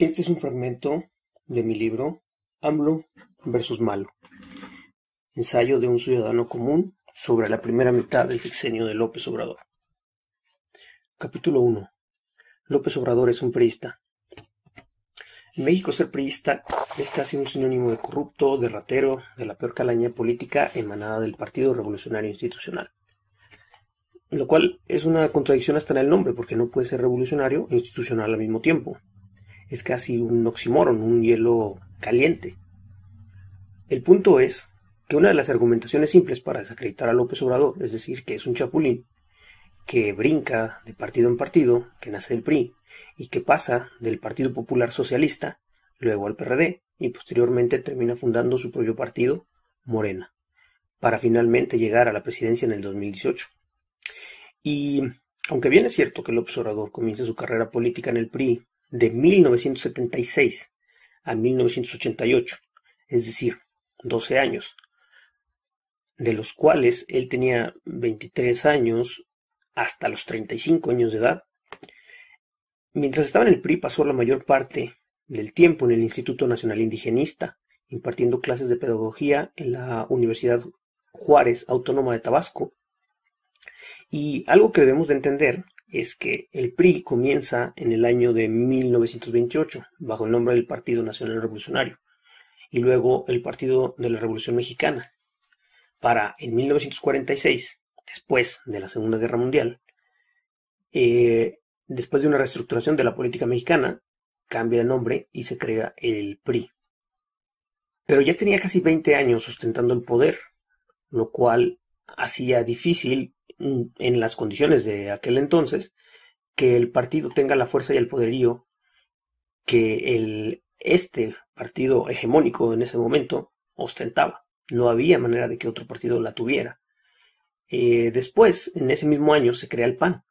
Este es un fragmento de mi libro AMLO versus Malo, ensayo de un ciudadano común sobre la primera mitad del sexenio de López Obrador. Capítulo 1. López Obrador es un priista. En México ser priista es casi un sinónimo de corrupto, de ratero, de la peor calaña política emanada del Partido Revolucionario Institucional. Lo cual es una contradicción hasta en el nombre, porque no puede ser revolucionario e institucional al mismo tiempo es casi un oxímoron, un hielo caliente. El punto es que una de las argumentaciones simples para desacreditar a López Obrador, es decir, que es un chapulín, que brinca de partido en partido, que nace del PRI, y que pasa del Partido Popular Socialista, luego al PRD, y posteriormente termina fundando su propio partido, Morena, para finalmente llegar a la presidencia en el 2018. Y aunque bien es cierto que López Obrador comienza su carrera política en el PRI de 1976 a 1988, es decir, 12 años, de los cuales él tenía 23 años hasta los 35 años de edad. Mientras estaba en el PRI pasó la mayor parte del tiempo en el Instituto Nacional Indigenista, impartiendo clases de pedagogía en la Universidad Juárez Autónoma de Tabasco. Y algo que debemos de entender es que el PRI comienza en el año de 1928 bajo el nombre del Partido Nacional Revolucionario y luego el Partido de la Revolución Mexicana para en 1946, después de la Segunda Guerra Mundial, eh, después de una reestructuración de la política mexicana, cambia de nombre y se crea el PRI. Pero ya tenía casi 20 años sustentando el poder, lo cual hacía difícil en las condiciones de aquel entonces, que el partido tenga la fuerza y el poderío que el, este partido hegemónico en ese momento ostentaba. No había manera de que otro partido la tuviera. Eh, después, en ese mismo año, se crea el PAN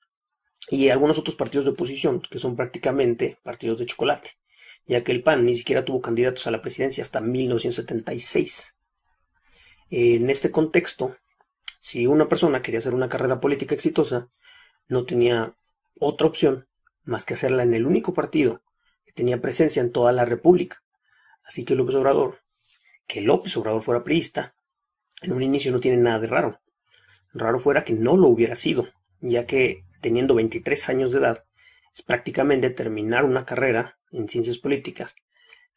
y algunos otros partidos de oposición que son prácticamente partidos de chocolate, ya que el PAN ni siquiera tuvo candidatos a la presidencia hasta 1976. En este contexto, si una persona quería hacer una carrera política exitosa, no tenía otra opción más que hacerla en el único partido que tenía presencia en toda la República. Así que López Obrador, que López Obrador fuera priista, en un inicio no tiene nada de raro. Raro fuera que no lo hubiera sido, ya que teniendo 23 años de edad, es prácticamente terminar una carrera en ciencias políticas,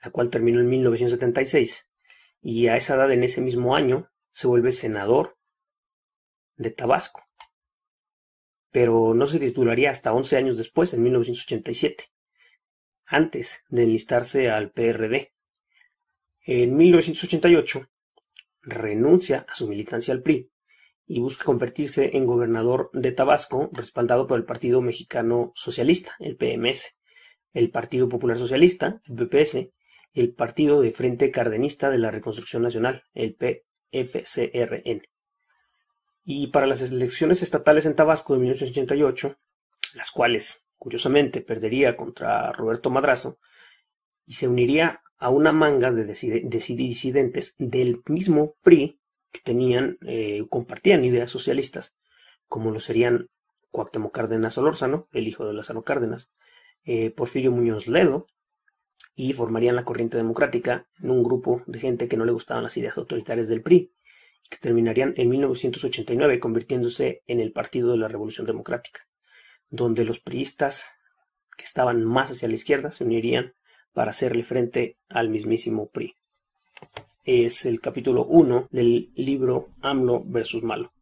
la cual terminó en 1976, y a esa edad en ese mismo año se vuelve senador de Tabasco, pero no se titularía hasta 11 años después, en 1987, antes de enlistarse al PRD. En 1988 renuncia a su militancia al PRI y busca convertirse en gobernador de Tabasco, respaldado por el Partido Mexicano Socialista, el PMS, el Partido Popular Socialista, el PPS, el Partido de Frente Cardenista de la Reconstrucción Nacional, el PFCRN. Y para las elecciones estatales en Tabasco de 1988, las cuales, curiosamente, perdería contra Roberto Madrazo, y se uniría a una manga de disidentes del mismo PRI que tenían, eh, compartían ideas socialistas, como lo serían Cuauhtémoc Cárdenas Solórzano, el hijo de Lázaro Cárdenas, eh, Porfirio Muñoz Ledo, y formarían la corriente democrática en un grupo de gente que no le gustaban las ideas autoritarias del PRI que terminarían en 1989 convirtiéndose en el Partido de la Revolución Democrática, donde los priistas que estaban más hacia la izquierda se unirían para hacerle frente al mismísimo PRI. Es el capítulo 1 del libro AMLO versus Malo.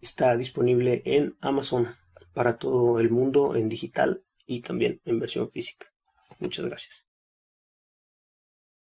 Está disponible en Amazon para todo el mundo en digital y también en versión física. Muchas gracias.